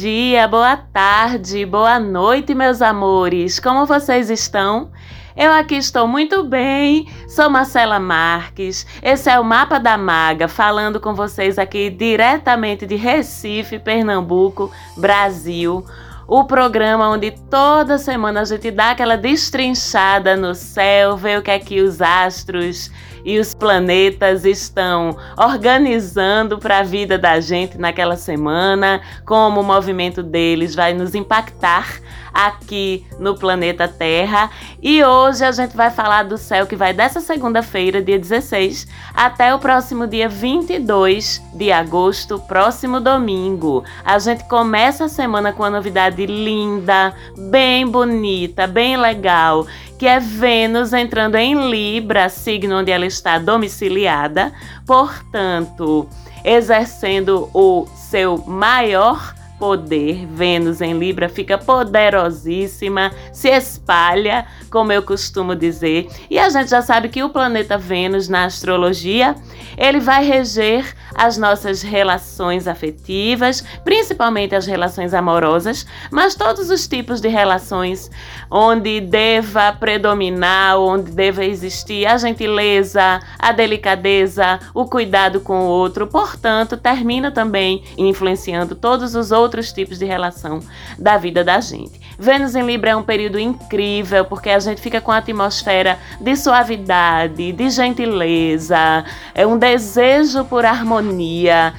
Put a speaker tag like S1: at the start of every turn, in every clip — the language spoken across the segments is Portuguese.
S1: Dia, boa tarde, boa noite, meus amores. Como vocês estão? Eu aqui estou muito bem. Sou Marcela Marques. Esse é o Mapa da Maga, falando com vocês aqui diretamente de Recife, Pernambuco, Brasil o programa onde toda semana a gente dá aquela destrinchada no céu, vê o que é que os astros e os planetas estão organizando para a vida da gente naquela semana, como o movimento deles vai nos impactar aqui no planeta Terra. E hoje a gente vai falar do céu que vai dessa segunda-feira, dia 16, até o próximo dia 22 de agosto, próximo domingo. A gente começa a semana com uma novidade linda, bem bonita, bem legal que é Vênus entrando em Libra, signo onde ela está domiciliada, portanto, exercendo o seu maior poder. Vênus em Libra fica poderosíssima, se espalha, como eu costumo dizer. E a gente já sabe que o planeta Vênus na astrologia, ele vai reger as nossas relações afetivas, principalmente as relações amorosas, mas todos os tipos de relações onde deva predominar, onde deva existir a gentileza, a delicadeza, o cuidado com o outro. Portanto, termina também influenciando todos os outros tipos de relação da vida da gente. Vênus em Libra é um período incrível porque a gente fica com a atmosfera de suavidade, de gentileza, é um desejo por harmonia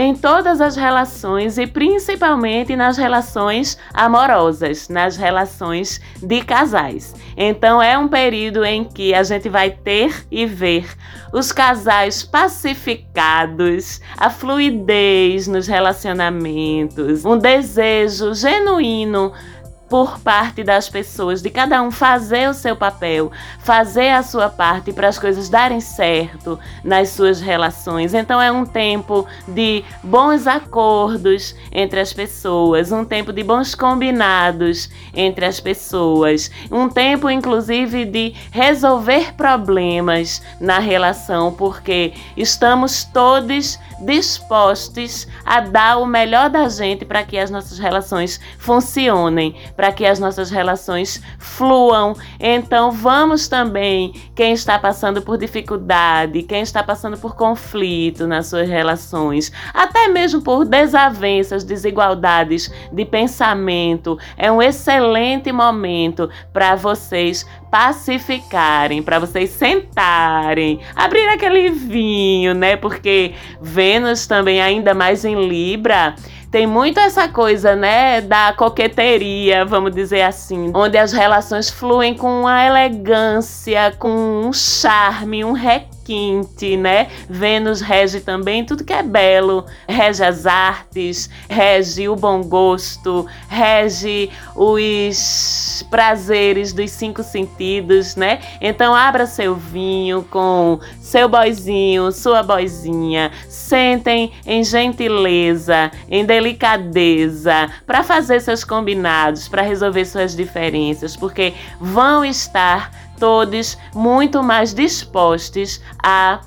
S1: em todas as relações e principalmente nas relações amorosas, nas relações de casais. Então é um período em que a gente vai ter e ver os casais pacificados, a fluidez nos relacionamentos, um desejo genuíno por parte das pessoas, de cada um fazer o seu papel, fazer a sua parte para as coisas darem certo nas suas relações. Então é um tempo de bons acordos entre as pessoas, um tempo de bons combinados entre as pessoas, um tempo inclusive de resolver problemas na relação, porque estamos todos dispostos a dar o melhor da gente para que as nossas relações funcionem para que as nossas relações fluam. Então, vamos também, quem está passando por dificuldade, quem está passando por conflito nas suas relações, até mesmo por desavenças, desigualdades de pensamento, é um excelente momento para vocês pacificarem, para vocês sentarem, abrir aquele vinho, né? Porque Vênus também ainda mais em Libra, tem muito essa coisa, né, da coqueteria, vamos dizer assim, onde as relações fluem com uma elegância, com um charme, um requinte, né? Vênus rege também tudo que é belo, rege as artes, rege o bom gosto, rege os prazeres dos cinco sentidos, né? Então abra seu vinho com seu boizinho, sua boizinha, sentem em gentileza, em delicadeza, para fazer seus combinados, para resolver suas diferenças, porque vão estar todos muito mais dispostos a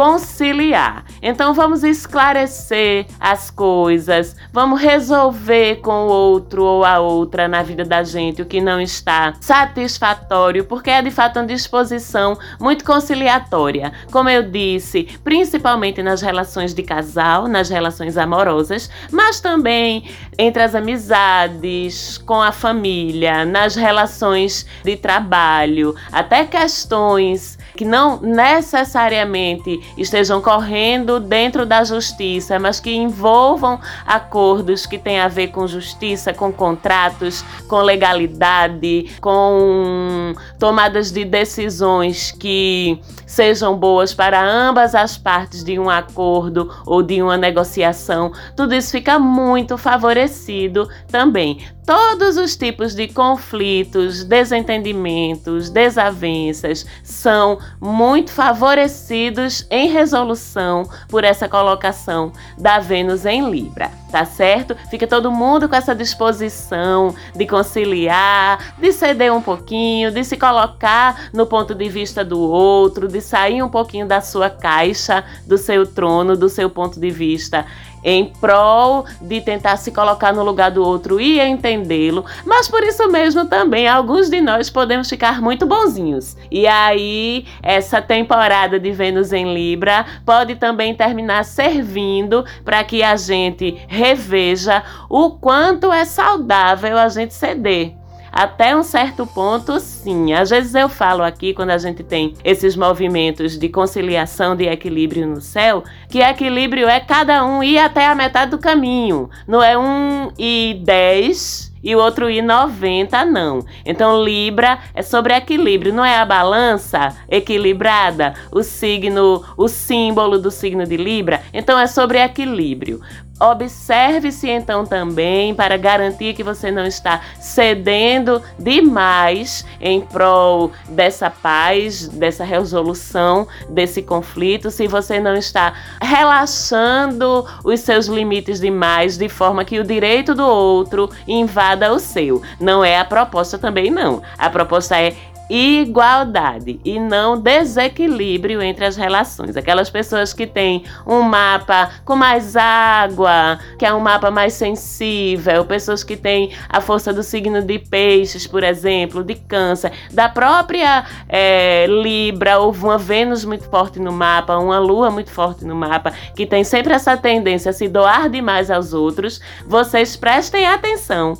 S1: conciliar. Então vamos esclarecer as coisas, vamos resolver com o outro ou a outra na vida da gente o que não está satisfatório, porque é de fato uma disposição muito conciliatória. Como eu disse, principalmente nas relações de casal, nas relações amorosas, mas também entre as amizades, com a família, nas relações de trabalho, até questões que não necessariamente estejam correndo dentro da justiça, mas que envolvam acordos que têm a ver com justiça, com contratos, com legalidade, com tomadas de decisões que sejam boas para ambas as partes de um acordo ou de uma negociação. Tudo isso fica muito favorecido também todos os tipos de conflitos, desentendimentos, desavenças são muito favorecidos em resolução por essa colocação da Vênus em Libra. tá certo? Fica todo mundo com essa disposição de conciliar, de ceder um pouquinho, de se colocar no ponto de vista do outro, de sair um pouquinho da sua caixa, do seu trono, do seu ponto de vista em prol de tentar se colocar no lugar do outro e entendê-lo, mas por isso mesmo também alguns de nós podemos ficar muito bonzinhos. E aí, essa temporada de Vênus em Libra pode também terminar servindo para que a gente reveja o quanto é saudável a gente ceder até um certo ponto, sim. Às vezes eu falo aqui, quando a gente tem esses movimentos de conciliação, de equilíbrio no céu, que equilíbrio é cada um ir até a metade do caminho. Não é um e dez e o outro ir 90, não. Então, Libra é sobre equilíbrio, não é a balança equilibrada, o signo, o símbolo do signo de Libra. Então, é sobre equilíbrio. Observe-se então também para garantir que você não está cedendo demais em prol dessa paz, dessa resolução desse conflito, se você não está relaxando os seus limites demais de forma que o direito do outro invada o seu. Não é a proposta também não. A proposta é igualdade e não desequilíbrio entre as relações. Aquelas pessoas que têm um mapa com mais água, que é um mapa mais sensível, pessoas que têm a força do signo de peixes, por exemplo, de câncer, da própria é, Libra, ou uma Vênus muito forte no mapa, uma Lua muito forte no mapa, que tem sempre essa tendência a se doar demais aos outros, vocês prestem atenção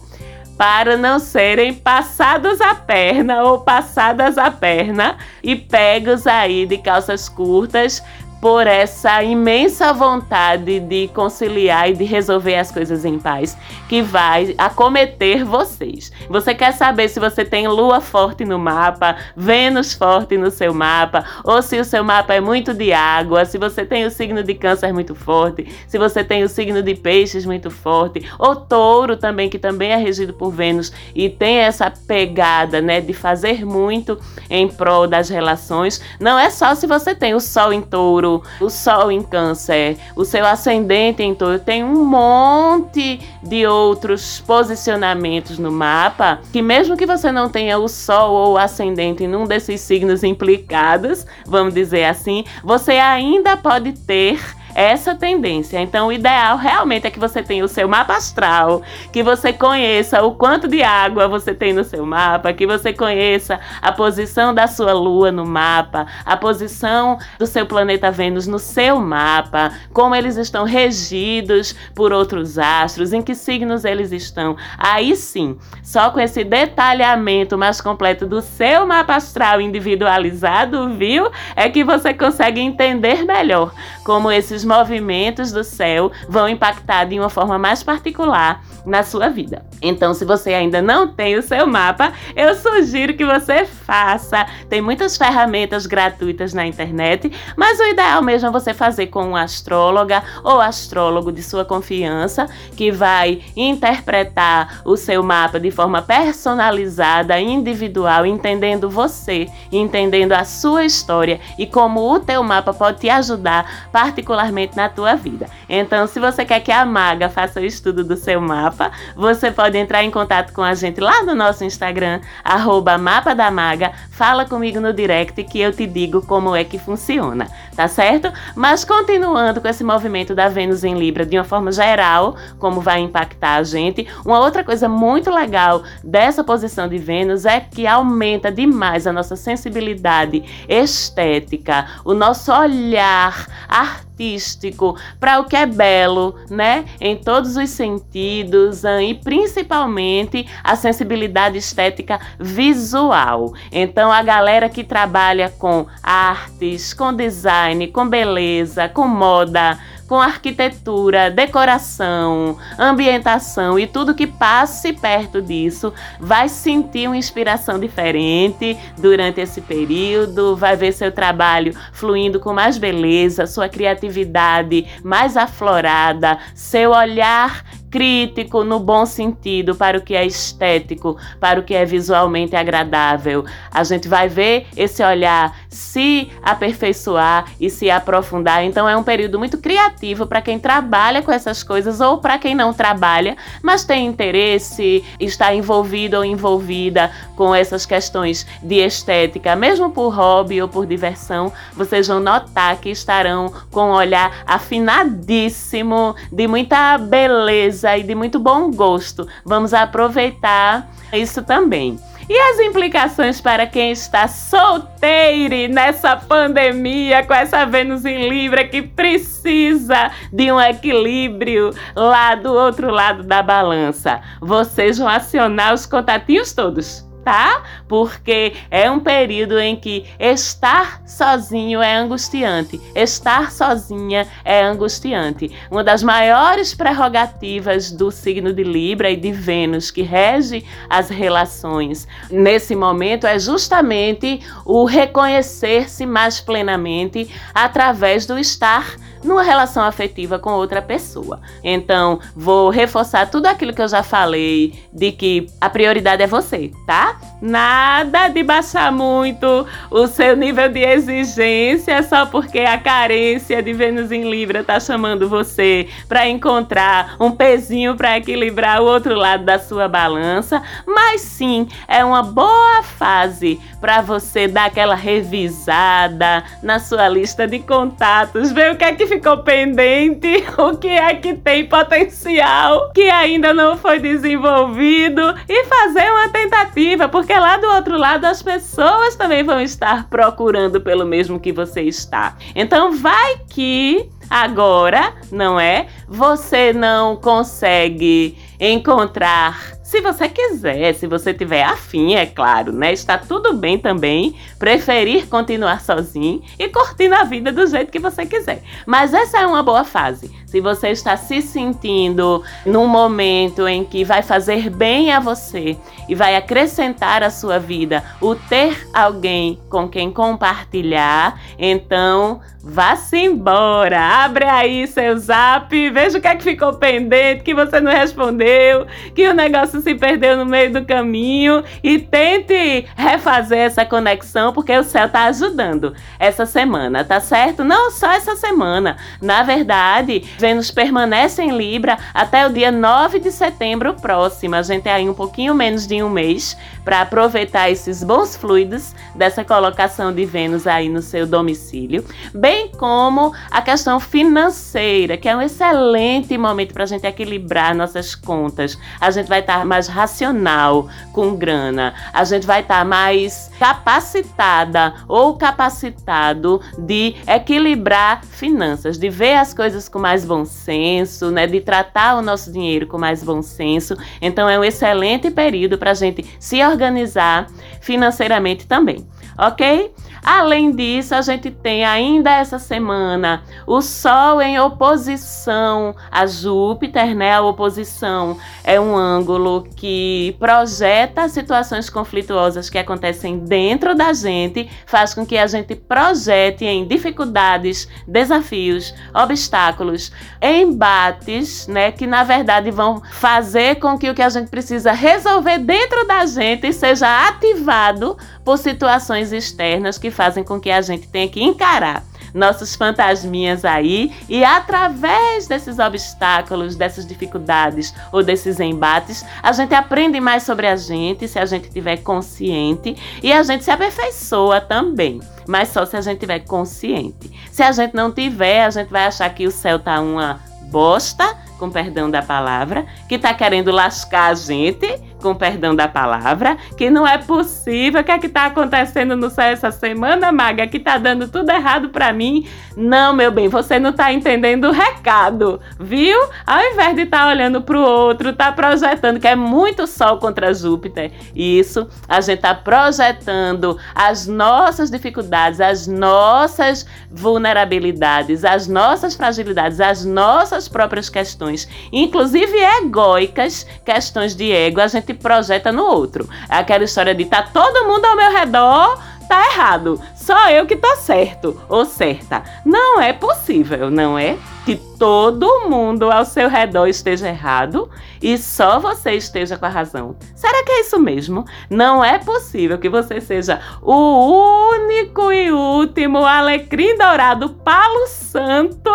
S1: para não serem passados a perna ou passadas a perna e pegos aí de calças curtas por essa imensa vontade de conciliar e de resolver as coisas em paz que vai acometer vocês. Você quer saber se você tem lua forte no mapa, Vênus forte no seu mapa, ou se o seu mapa é muito de água, se você tem o signo de Câncer muito forte, se você tem o signo de Peixes muito forte, ou Touro também, que também é regido por Vênus e tem essa pegada, né, de fazer muito em prol das relações. Não é só se você tem o Sol em Touro o Sol em Câncer, o seu ascendente em Touro, tem um monte de outros posicionamentos no mapa que, mesmo que você não tenha o Sol ou o ascendente em um desses signos implicados, vamos dizer assim, você ainda pode ter essa tendência. Então, o ideal realmente é que você tenha o seu mapa astral, que você conheça o quanto de água você tem no seu mapa, que você conheça a posição da sua lua no mapa, a posição do seu planeta Vênus no seu mapa, como eles estão regidos por outros astros, em que signos eles estão. Aí sim, só com esse detalhamento mais completo do seu mapa astral individualizado, viu? É que você consegue entender melhor como esses os movimentos do céu vão impactar de uma forma mais particular na sua vida. Então, se você ainda não tem o seu mapa, eu sugiro que você faça. Tem muitas ferramentas gratuitas na internet, mas o ideal mesmo é você fazer com uma astróloga ou astrólogo de sua confiança, que vai interpretar o seu mapa de forma personalizada, individual, entendendo você, entendendo a sua história e como o teu mapa pode te ajudar particularmente na tua vida. Então, se você quer que a maga faça o estudo do seu mapa, você pode entrar em contato com a gente lá no nosso Instagram, arroba Mapa da Maga. Fala comigo no direct que eu te digo como é que funciona, tá certo? Mas continuando com esse movimento da Vênus em Libra de uma forma geral, como vai impactar a gente, uma outra coisa muito legal dessa posição de Vênus é que aumenta demais a nossa sensibilidade estética, o nosso olhar artístico artístico, para o que é belo, né? Em todos os sentidos e principalmente a sensibilidade estética visual. Então, a galera que trabalha com artes, com design, com beleza, com moda, com arquitetura, decoração, ambientação e tudo que passe perto disso, vai sentir uma inspiração diferente durante esse período, vai ver seu trabalho fluindo com mais beleza, sua criatividade mais aflorada, seu olhar crítico no bom sentido para o que é estético, para o que é visualmente agradável. A gente vai ver esse olhar se aperfeiçoar e se aprofundar. Então é um período muito criativo para quem trabalha com essas coisas ou para quem não trabalha, mas tem interesse, está envolvido ou envolvida com essas questões de estética, mesmo por hobby ou por diversão, vocês vão notar que estarão com um olhar afinadíssimo, de muita beleza e de muito bom gosto. Vamos aproveitar isso também. E as implicações para quem está solteiro nessa pandemia, com essa Vênus em Libra que precisa de um equilíbrio lá do outro lado da balança? Vocês vão acionar os contatinhos todos tá? Porque é um período em que estar sozinho é angustiante, estar sozinha é angustiante. Uma das maiores prerrogativas do signo de Libra e de Vênus, que rege as relações nesse momento, é justamente o reconhecer-se mais plenamente através do estar numa relação afetiva com outra pessoa. Então, vou reforçar tudo aquilo que eu já falei de que a prioridade é você, tá? Nada de baixar muito o seu nível de exigência só porque a carência de Vênus em Libra tá chamando você para encontrar um pezinho para equilibrar o outro lado da sua balança, mas sim, é uma boa fase para você dar aquela revisada na sua lista de contatos, ver o que é que ficou pendente, o que é que tem potencial que ainda não foi desenvolvido e fazer uma tentativa, porque lá do outro lado as pessoas também vão estar procurando pelo mesmo que você está. Então vai que agora, não é? Você não consegue encontrar se você quiser, se você tiver afim, é claro, né? Está tudo bem também preferir continuar sozinho e curtindo a vida do jeito que você quiser. Mas essa é uma boa fase. Se você está se sentindo num momento em que vai fazer bem a você e vai acrescentar à sua vida o ter alguém com quem compartilhar, então vá-se embora. Abre aí seu zap, veja o que é que ficou pendente, que você não respondeu, que o negócio se perdeu no meio do caminho e tente refazer essa conexão, porque o céu tá ajudando essa semana, tá certo? Não só essa semana. Na verdade, Vênus permanece em Libra até o dia 9 de setembro próximo. A gente tem aí um pouquinho menos de um mês para aproveitar esses bons fluidos dessa colocação de Vênus aí no seu domicílio, bem como a questão financeira, que é um excelente momento para a gente equilibrar nossas contas. A gente vai estar mais racional com grana, a gente vai estar mais capacitada ou capacitado de equilibrar finanças, de ver as coisas com mais bom senso, né, de tratar o nosso dinheiro com mais bom senso. Então é um excelente período para a gente se organizar financeiramente também, ok? Além disso, a gente tem ainda essa semana o Sol em oposição a Júpiter, né? A oposição é um ângulo que projeta situações conflituosas que acontecem dentro da gente, faz com que a gente projete em dificuldades, desafios, obstáculos, embates, né? Que na verdade vão fazer com que o que a gente precisa resolver dentro da gente seja ativado por situações externas que fazem com que a gente tenha que encarar nossos fantasminhas aí e através desses obstáculos, dessas dificuldades ou desses embates, a gente aprende mais sobre a gente se a gente estiver consciente e a gente se aperfeiçoa também, mas só se a gente estiver consciente. Se a gente não tiver, a gente vai achar que o céu tá uma bosta, com perdão da palavra, que tá querendo lascar a gente com perdão da palavra, que não é possível. O que é que tá acontecendo no céu essa semana, Maga? Que tá dando tudo errado para mim. Não, meu bem, você não tá entendendo o recado, viu? Ao invés de estar tá olhando pro outro, tá projetando que é muito sol contra Júpiter. Isso, a gente tá projetando as nossas dificuldades, as nossas vulnerabilidades, as nossas fragilidades, as nossas próprias questões, inclusive egóicas, questões de ego. A gente gente projeta no outro. É aquela história de tá todo mundo ao meu redor, tá errado. Só eu que tô certo ou certa. Não é possível, não é? que todo mundo ao seu redor esteja errado e só você esteja com a razão. Será que é isso mesmo? Não é possível que você seja o único e último alecrim dourado palo santo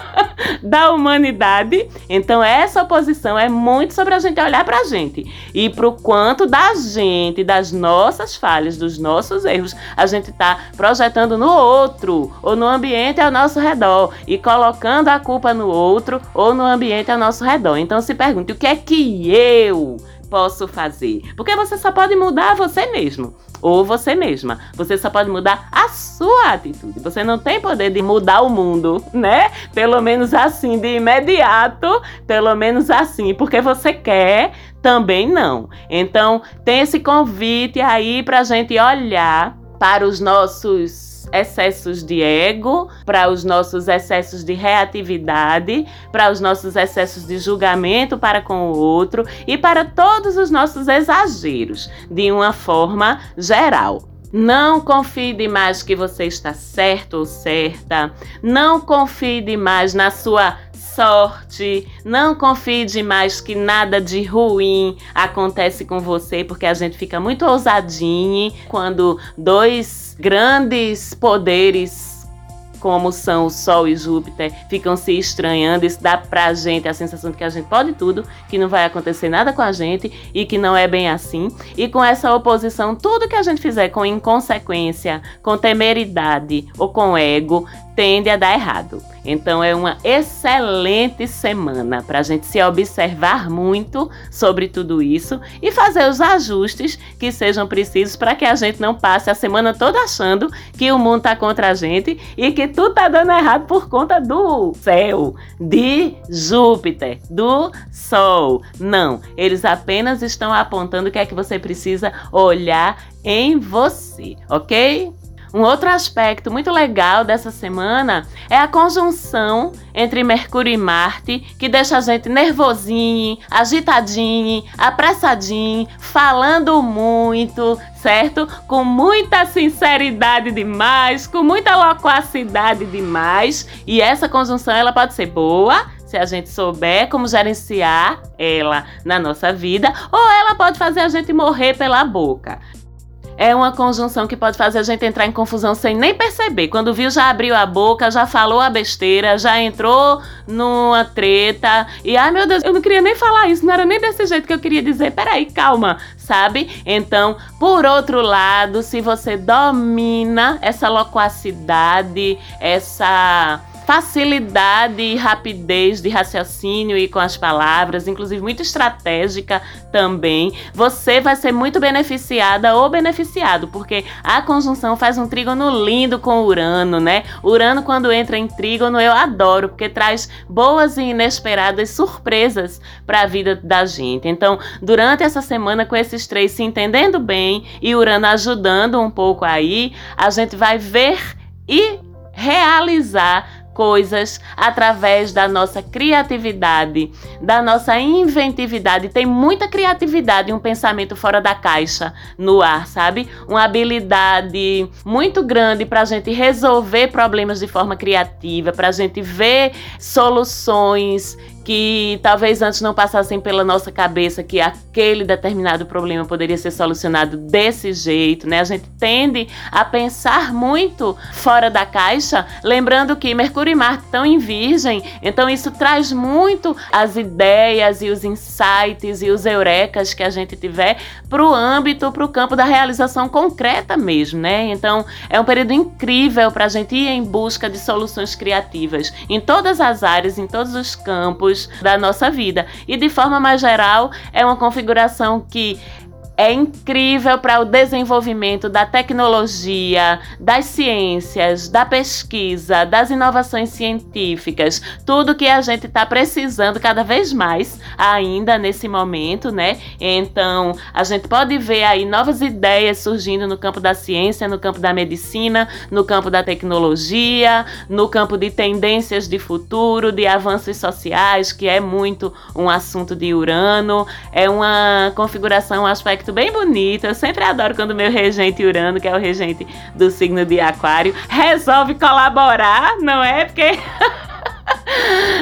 S1: da humanidade. Então essa oposição é muito sobre a gente olhar pra gente e pro quanto da gente, das nossas falhas, dos nossos erros, a gente tá projetando no outro ou no ambiente ao nosso redor e colocando a culpa no outro ou no ambiente ao nosso redor. Então se pergunte o que é que eu posso fazer? Porque você só pode mudar você mesmo ou você mesma. Você só pode mudar a sua atitude. Você não tem poder de mudar o mundo, né? Pelo menos assim, de imediato, pelo menos assim, porque você quer, também não. Então, tem esse convite aí para a gente olhar para os nossos excessos de ego, para os nossos excessos de reatividade, para os nossos excessos de julgamento para com o outro e para todos os nossos exageros, de uma forma geral. Não confie demais que você está certo ou certa. Não confie demais na sua sorte. Não confie demais que nada de ruim acontece com você, porque a gente fica muito ousadinho quando dois grandes poderes como são o Sol e Júpiter, ficam se estranhando. Isso dá pra gente a sensação de que a gente pode tudo, que não vai acontecer nada com a gente e que não é bem assim. E com essa oposição, tudo que a gente fizer com inconsequência, com temeridade ou com ego, tende a dar errado. Então é uma excelente semana para a gente se observar muito sobre tudo isso e fazer os ajustes que sejam precisos para que a gente não passe a semana toda achando que o mundo está contra a gente e que tudo está dando errado por conta do céu, de Júpiter, do Sol. Não, eles apenas estão apontando o que é que você precisa olhar em você, ok? Um outro aspecto muito legal dessa semana é a conjunção entre Mercúrio e Marte, que deixa a gente nervosinho, agitadinho, apressadinho, falando muito, certo? Com muita sinceridade demais, com muita loquacidade demais. E essa conjunção ela pode ser boa, se a gente souber como gerenciar ela na nossa vida, ou ela pode fazer a gente morrer pela boca é uma conjunção que pode fazer a gente entrar em confusão sem nem perceber. Quando viu, já abriu a boca, já falou a besteira, já entrou numa treta. E ai meu Deus, eu não queria nem falar isso, não era nem desse jeito que eu queria dizer. Peraí, calma, sabe? Então, por outro lado, se você domina essa loquacidade, essa facilidade e rapidez de raciocínio e com as palavras, inclusive muito estratégica também, você vai ser muito beneficiada ou beneficiado, porque a conjunção faz um trígono lindo com Urano, né? Urano, quando entra em trígono, eu adoro, porque traz boas e inesperadas surpresas para a vida da gente. Então, durante essa semana, com esses três se entendendo bem e Urano ajudando um pouco aí, a gente vai ver e realizar coisas através da nossa criatividade, da nossa inventividade. Tem muita criatividade e um pensamento fora da caixa no ar, sabe? Uma habilidade muito grande para a gente resolver problemas de forma criativa, para a gente ver soluções que talvez antes não passassem pela nossa cabeça que aquele determinado problema poderia ser solucionado desse jeito, né? A gente tende a pensar muito fora da caixa, lembrando que Mercúrio e Marte estão em Virgem, então isso traz muito as ideias e os insights e os eurecas que a gente tiver para o âmbito, para o campo da realização concreta mesmo, né? Então é um período incrível para a gente ir em busca de soluções criativas em todas as áreas, em todos os campos da nossa vida. E de forma mais geral, é uma configuração que é incrível para o desenvolvimento da tecnologia, das ciências, da pesquisa, das inovações científicas, tudo que a gente está precisando cada vez mais ainda nesse momento, né? Então, a gente pode ver aí novas ideias surgindo no campo da ciência, no campo da medicina, no campo da tecnologia, no campo de tendências de futuro, de avanços sociais, que é muito um assunto de Urano, é uma configuração, um aspecto aspecto bem bonito. Eu sempre adoro quando meu regente Urano, que é o regente do signo de Aquário, resolve colaborar, não é? Porque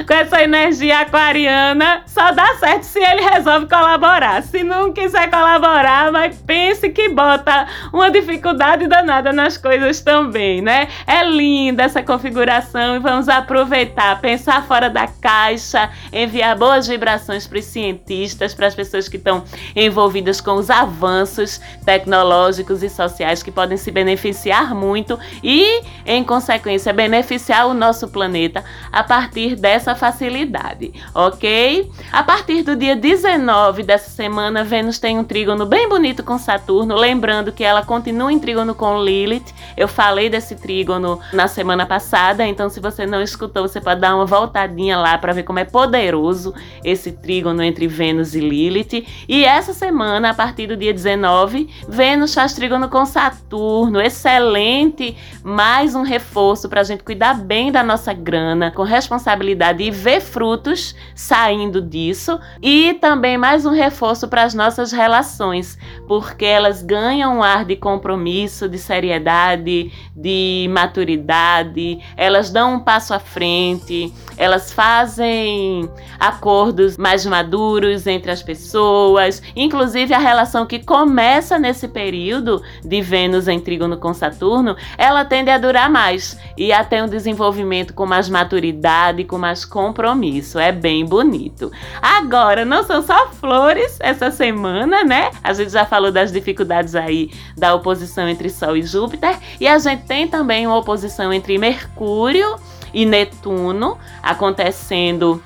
S1: com essa energia aquariana, só dá certo se ele resolve colaborar. Se não quiser colaborar, mas pense que bota uma dificuldade danada nas coisas também, né? É linda essa configuração e vamos aproveitar, pensar fora da caixa, enviar boas vibrações para os cientistas, para as pessoas que estão envolvidas com os avanços tecnológicos e sociais que podem se beneficiar muito e, em consequência, beneficiar o nosso planeta a partir dessa facilidade, ok? A partir do dia 19 dessa semana, Vênus tem um trígono bem bonito com Saturno, lembrando que ela continua em trígono com Lilith. Eu falei desse trígono na semana passada, então se você não escutou, você pode dar uma voltadinha lá para ver como é poderoso esse trígono entre Vênus e Lilith. E essa semana, a partir do dia 19, Vênus faz trígono com Saturno, excelente, mais um reforço para a gente cuidar bem da nossa grana, com responsabilidade e ver frutos saindo disso. E também mais um reforço para as nossas relações, porque elas ganham um ar de compromisso, de seriedade, de maturidade, elas dão um passo à frente, elas fazem acordos mais maduros entre as pessoas, inclusive a relação que começa nesse período de Vênus em trígono com Saturno, ela tende a durar mais e a ter um desenvolvimento com mais maturidade, com mais compromisso. É bem bonito. Agora, não são só flores essa semana, né? A gente já falou das dificuldades aí da oposição entre Sol e Júpiter e a gente tem também uma oposição entre Mercúrio e Netuno acontecendo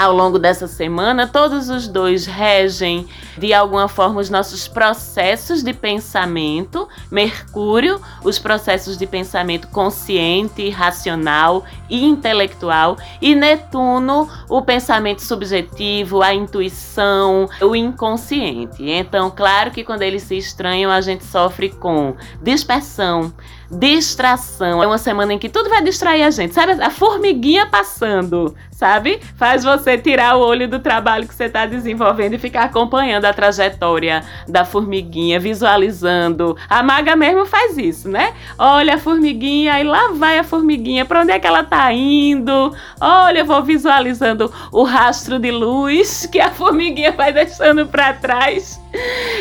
S1: ao longo dessa semana, todos os dois regem de alguma forma os nossos processos de pensamento. Mercúrio, os processos de pensamento consciente, racional e intelectual, e Netuno, o pensamento subjetivo, a intuição, o inconsciente. Então, claro que quando eles se estranham, a gente sofre com dispersão, distração. É uma semana em que tudo vai distrair a gente. Sabe, a formiguinha passando, sabe? Faz você tirar o olho do trabalho que você está desenvolvendo e ficar acompanhando a trajetória da formiguinha, visualizando. A maga mesmo faz isso, né? Olha a formiguinha e lá vai a formiguinha. Para onde é que ela tá indo? Olha, eu vou visualizando o rastro de luz que a formiguinha vai deixando para trás.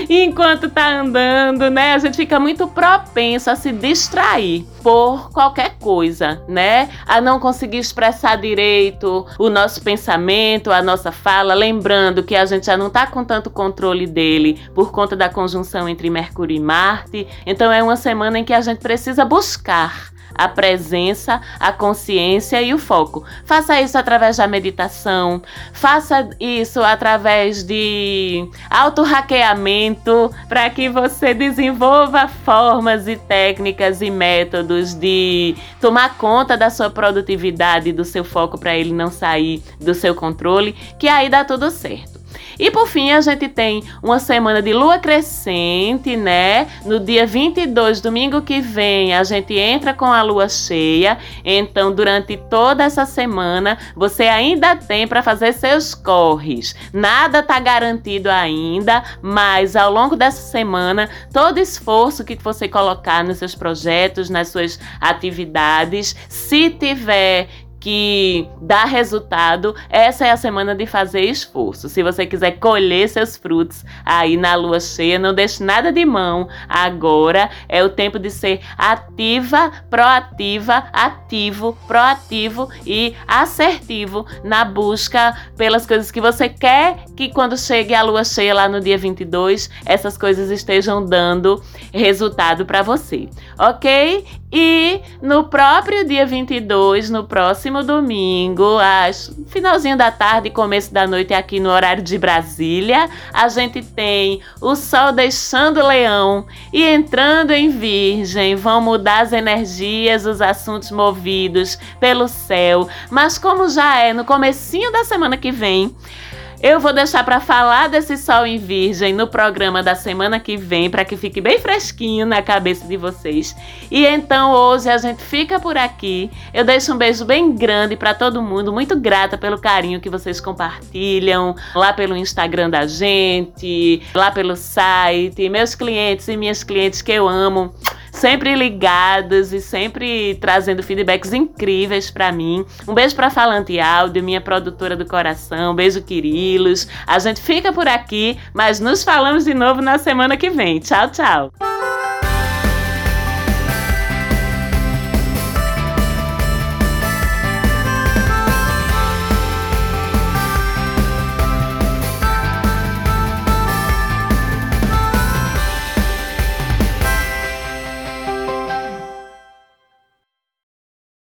S1: Enquanto tá andando, né? A gente fica muito propenso a se distrair por qualquer coisa, né? A não conseguir expressar direito o nosso pensamento, a nossa fala, lembrando que a gente já não tá com tanto controle dele por conta da conjunção entre Mercúrio e Marte. Então é uma semana em que a gente precisa buscar a presença, a consciência e o foco. Faça isso através da meditação, faça isso através de auto-hackeamento para que você desenvolva formas e técnicas e métodos de tomar conta da sua produtividade, do seu foco para ele não sair do seu controle, que aí dá tudo certo. E por fim, a gente tem uma semana de lua crescente, né? No dia 22, domingo que vem, a gente entra com a lua cheia. Então, durante toda essa semana, você ainda tem para fazer seus corres. Nada tá garantido ainda, mas ao longo dessa semana, todo esforço que você colocar nos seus projetos, nas suas atividades, se tiver que dá resultado, essa é a semana de fazer esforço. Se você quiser colher seus frutos aí na lua cheia, não deixe nada de mão. Agora é o tempo de ser ativa, proativa, ativo, proativo e assertivo na busca pelas coisas que você quer que quando chegue a lua cheia lá no dia 22, essas coisas estejam dando resultado para você. OK? E no próprio dia 22, no próximo domingo, às finalzinho da tarde, começo da noite, aqui no horário de Brasília, a gente tem o Sol deixando Leão e entrando em Virgem. Vão mudar as energias, os assuntos movidos pelo céu. Mas como já é no comecinho da semana que vem, eu vou deixar para falar desse sol em virgem no programa da semana que vem, para que fique bem fresquinho na cabeça de vocês. E então hoje a gente fica por aqui. Eu deixo um beijo bem grande para todo mundo, muito grata pelo carinho que vocês compartilham lá pelo Instagram da gente, lá pelo site, meus clientes e minhas clientes que eu amo. Sempre ligados e sempre trazendo feedbacks incríveis para mim. Um beijo para Falante Áudio, minha produtora do coração. Um beijo, Quirilos. A gente fica por aqui, mas nos falamos de novo na semana que vem. Tchau, tchau.